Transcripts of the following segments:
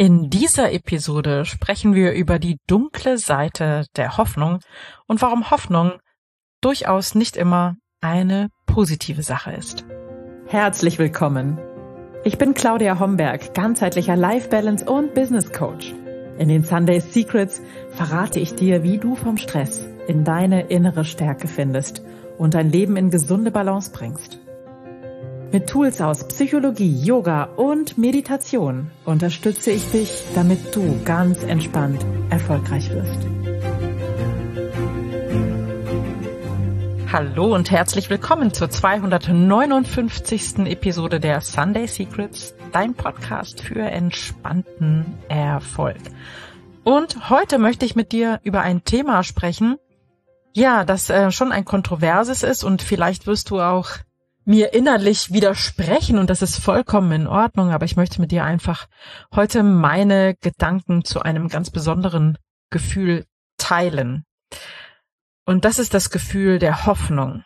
In dieser Episode sprechen wir über die dunkle Seite der Hoffnung und warum Hoffnung durchaus nicht immer eine positive Sache ist. Herzlich willkommen. Ich bin Claudia Homberg, ganzheitlicher Life Balance und Business Coach. In den Sunday Secrets verrate ich dir, wie du vom Stress in deine innere Stärke findest und dein Leben in gesunde Balance bringst. Mit Tools aus Psychologie, Yoga und Meditation unterstütze ich dich, damit du ganz entspannt erfolgreich wirst. Hallo und herzlich willkommen zur 259. Episode der Sunday Secrets, dein Podcast für entspannten Erfolg. Und heute möchte ich mit dir über ein Thema sprechen, ja, das äh, schon ein kontroverses ist und vielleicht wirst du auch mir innerlich widersprechen und das ist vollkommen in Ordnung, aber ich möchte mit dir einfach heute meine Gedanken zu einem ganz besonderen Gefühl teilen. Und das ist das Gefühl der Hoffnung.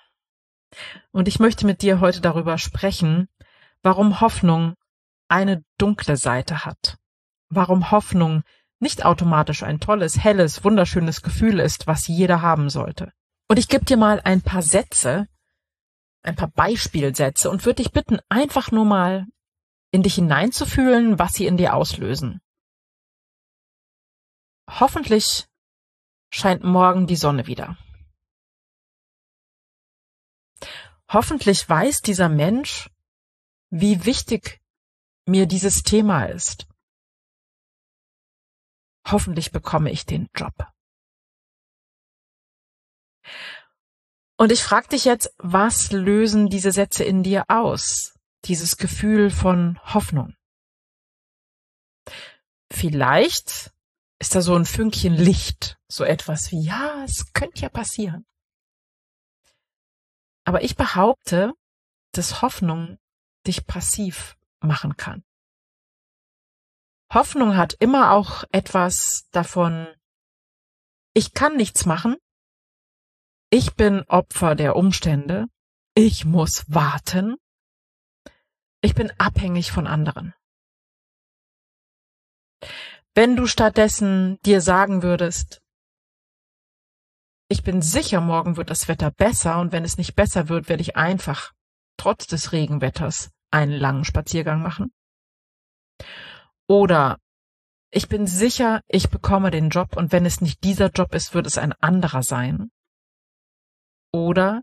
Und ich möchte mit dir heute darüber sprechen, warum Hoffnung eine dunkle Seite hat. Warum Hoffnung nicht automatisch ein tolles, helles, wunderschönes Gefühl ist, was jeder haben sollte. Und ich gebe dir mal ein paar Sätze, ein paar Beispielsätze und würde dich bitten, einfach nur mal in dich hineinzufühlen, was sie in dir auslösen. Hoffentlich scheint morgen die Sonne wieder. Hoffentlich weiß dieser Mensch, wie wichtig mir dieses Thema ist. Hoffentlich bekomme ich den Job. Und ich frage dich jetzt, was lösen diese Sätze in dir aus? Dieses Gefühl von Hoffnung. Vielleicht ist da so ein Fünkchen Licht, so etwas wie, ja, es könnte ja passieren. Aber ich behaupte, dass Hoffnung dich passiv machen kann. Hoffnung hat immer auch etwas davon, ich kann nichts machen, ich bin Opfer der Umstände. Ich muss warten. Ich bin abhängig von anderen. Wenn du stattdessen dir sagen würdest, ich bin sicher, morgen wird das Wetter besser und wenn es nicht besser wird, werde ich einfach, trotz des Regenwetters, einen langen Spaziergang machen. Oder ich bin sicher, ich bekomme den Job und wenn es nicht dieser Job ist, wird es ein anderer sein. Oder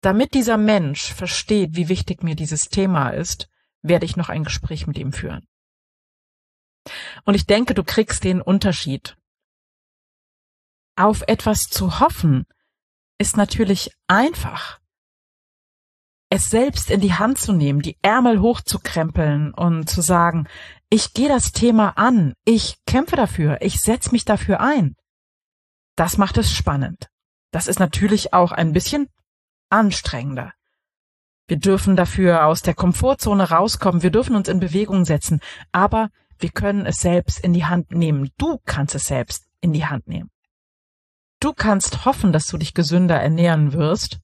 damit dieser Mensch versteht, wie wichtig mir dieses Thema ist, werde ich noch ein Gespräch mit ihm führen. Und ich denke, du kriegst den Unterschied. Auf etwas zu hoffen ist natürlich einfach. Es selbst in die Hand zu nehmen, die Ärmel hochzukrempeln und zu sagen, ich gehe das Thema an, ich kämpfe dafür, ich setze mich dafür ein. Das macht es spannend. Das ist natürlich auch ein bisschen anstrengender. Wir dürfen dafür aus der Komfortzone rauskommen, wir dürfen uns in Bewegung setzen, aber wir können es selbst in die Hand nehmen. Du kannst es selbst in die Hand nehmen. Du kannst hoffen, dass du dich gesünder ernähren wirst.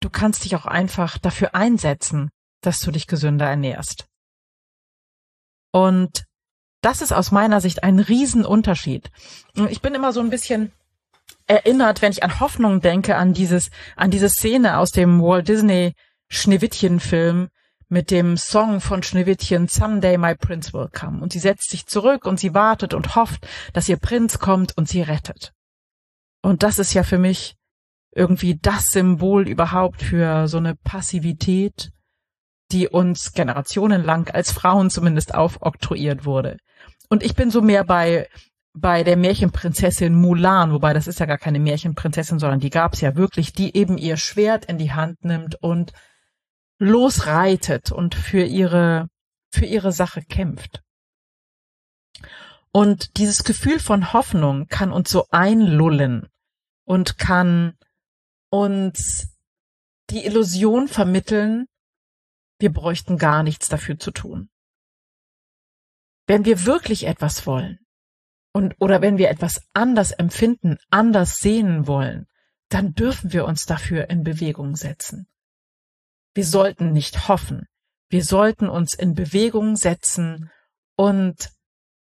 Du kannst dich auch einfach dafür einsetzen, dass du dich gesünder ernährst. Und das ist aus meiner Sicht ein Riesenunterschied. Ich bin immer so ein bisschen erinnert, wenn ich an Hoffnung denke, an dieses, an diese Szene aus dem Walt Disney Schneewittchen-Film mit dem Song von Schneewittchen Someday My Prince Will Come. Und sie setzt sich zurück und sie wartet und hofft, dass ihr Prinz kommt und sie rettet. Und das ist ja für mich irgendwie das Symbol überhaupt für so eine Passivität, die uns generationenlang als Frauen zumindest aufoktroyiert wurde. Und ich bin so mehr bei bei der Märchenprinzessin Mulan, wobei das ist ja gar keine Märchenprinzessin, sondern die gab's ja wirklich, die eben ihr Schwert in die Hand nimmt und losreitet und für ihre, für ihre Sache kämpft. Und dieses Gefühl von Hoffnung kann uns so einlullen und kann uns die Illusion vermitteln, wir bräuchten gar nichts dafür zu tun. Wenn wir wirklich etwas wollen, und oder wenn wir etwas anders empfinden, anders sehen wollen, dann dürfen wir uns dafür in Bewegung setzen. Wir sollten nicht hoffen. Wir sollten uns in Bewegung setzen und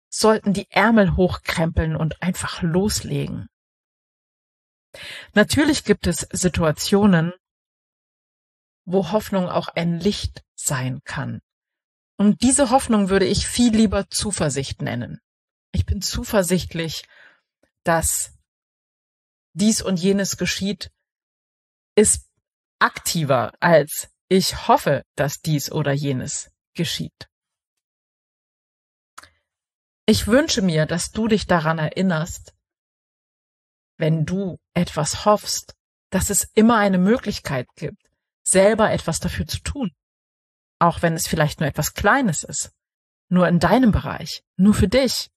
sollten die Ärmel hochkrempeln und einfach loslegen. Natürlich gibt es Situationen, wo Hoffnung auch ein Licht sein kann. Und diese Hoffnung würde ich viel lieber Zuversicht nennen. Ich bin zuversichtlich, dass dies und jenes geschieht, ist aktiver als ich hoffe, dass dies oder jenes geschieht. Ich wünsche mir, dass du dich daran erinnerst, wenn du etwas hoffst, dass es immer eine Möglichkeit gibt, selber etwas dafür zu tun. Auch wenn es vielleicht nur etwas Kleines ist. Nur in deinem Bereich. Nur für dich.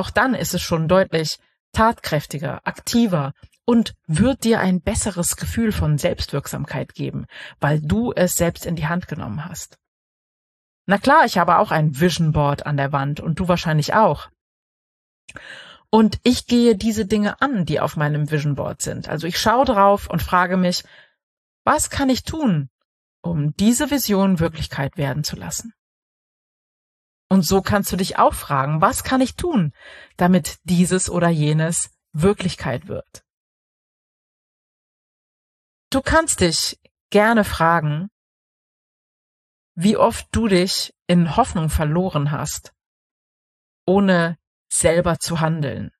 Auch dann ist es schon deutlich tatkräftiger, aktiver und wird dir ein besseres Gefühl von Selbstwirksamkeit geben, weil du es selbst in die Hand genommen hast. Na klar, ich habe auch ein Vision Board an der Wand und du wahrscheinlich auch. Und ich gehe diese Dinge an, die auf meinem Vision Board sind. Also ich schaue drauf und frage mich, was kann ich tun, um diese Vision Wirklichkeit werden zu lassen? Und so kannst du dich auch fragen, was kann ich tun, damit dieses oder jenes Wirklichkeit wird? Du kannst dich gerne fragen, wie oft du dich in Hoffnung verloren hast, ohne selber zu handeln.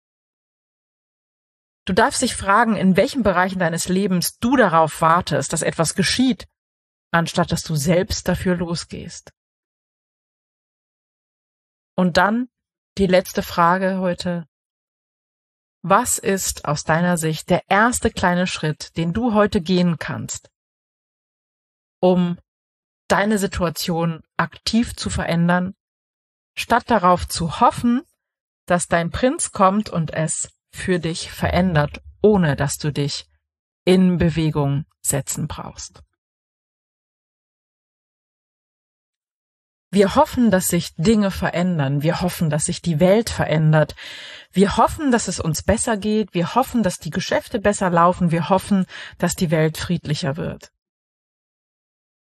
Du darfst dich fragen, in welchen Bereichen deines Lebens du darauf wartest, dass etwas geschieht, anstatt dass du selbst dafür losgehst. Und dann die letzte Frage heute. Was ist aus deiner Sicht der erste kleine Schritt, den du heute gehen kannst, um deine Situation aktiv zu verändern, statt darauf zu hoffen, dass dein Prinz kommt und es für dich verändert, ohne dass du dich in Bewegung setzen brauchst. Wir hoffen, dass sich Dinge verändern. Wir hoffen, dass sich die Welt verändert. Wir hoffen, dass es uns besser geht. Wir hoffen, dass die Geschäfte besser laufen. Wir hoffen, dass die Welt friedlicher wird.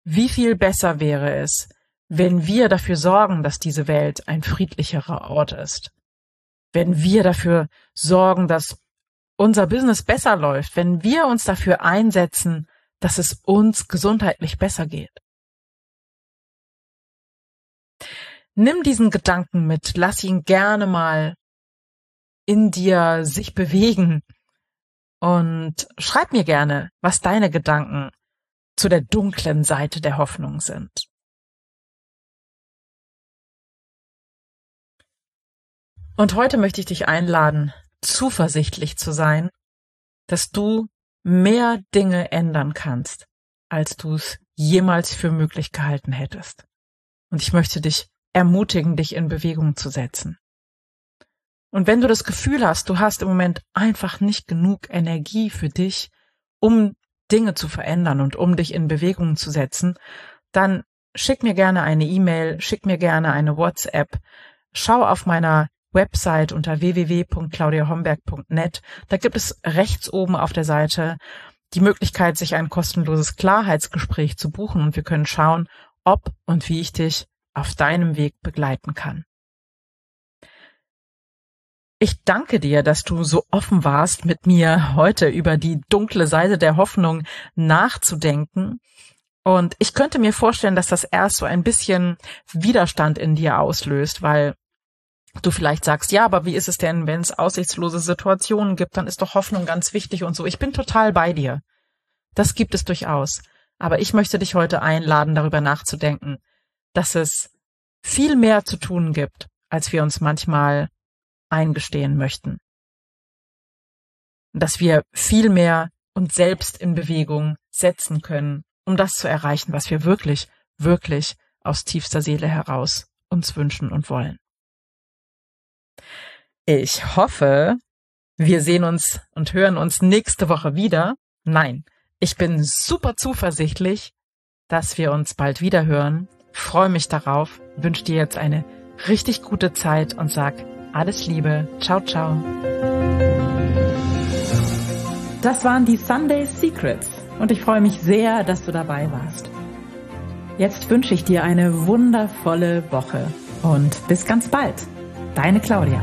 Wie viel besser wäre es, wenn wir dafür sorgen, dass diese Welt ein friedlicherer Ort ist? Wenn wir dafür sorgen, dass unser Business besser läuft, wenn wir uns dafür einsetzen, dass es uns gesundheitlich besser geht? Nimm diesen Gedanken mit, lass ihn gerne mal in dir sich bewegen und schreib mir gerne, was deine Gedanken zu der dunklen Seite der Hoffnung sind. Und heute möchte ich dich einladen, zuversichtlich zu sein, dass du mehr Dinge ändern kannst, als du es jemals für möglich gehalten hättest. Und ich möchte dich ermutigen, dich in Bewegung zu setzen. Und wenn du das Gefühl hast, du hast im Moment einfach nicht genug Energie für dich, um Dinge zu verändern und um dich in Bewegung zu setzen, dann schick mir gerne eine E-Mail, schick mir gerne eine WhatsApp, schau auf meiner Website unter www.claudiahomberg.net. Da gibt es rechts oben auf der Seite die Möglichkeit, sich ein kostenloses Klarheitsgespräch zu buchen und wir können schauen, ob und wie ich dich auf deinem Weg begleiten kann. Ich danke dir, dass du so offen warst, mit mir heute über die dunkle Seite der Hoffnung nachzudenken. Und ich könnte mir vorstellen, dass das erst so ein bisschen Widerstand in dir auslöst, weil du vielleicht sagst, ja, aber wie ist es denn, wenn es aussichtslose Situationen gibt, dann ist doch Hoffnung ganz wichtig und so. Ich bin total bei dir. Das gibt es durchaus. Aber ich möchte dich heute einladen, darüber nachzudenken, dass es viel mehr zu tun gibt, als wir uns manchmal eingestehen möchten. Dass wir viel mehr uns selbst in Bewegung setzen können, um das zu erreichen, was wir wirklich, wirklich aus tiefster Seele heraus uns wünschen und wollen. Ich hoffe, wir sehen uns und hören uns nächste Woche wieder. Nein, ich bin super zuversichtlich, dass wir uns bald wieder hören freue mich darauf, wünsche dir jetzt eine richtig gute Zeit und sag alles Liebe. Ciao, ciao. Das waren die Sunday Secrets und ich freue mich sehr, dass du dabei warst. Jetzt wünsche ich dir eine wundervolle Woche und bis ganz bald. Deine Claudia.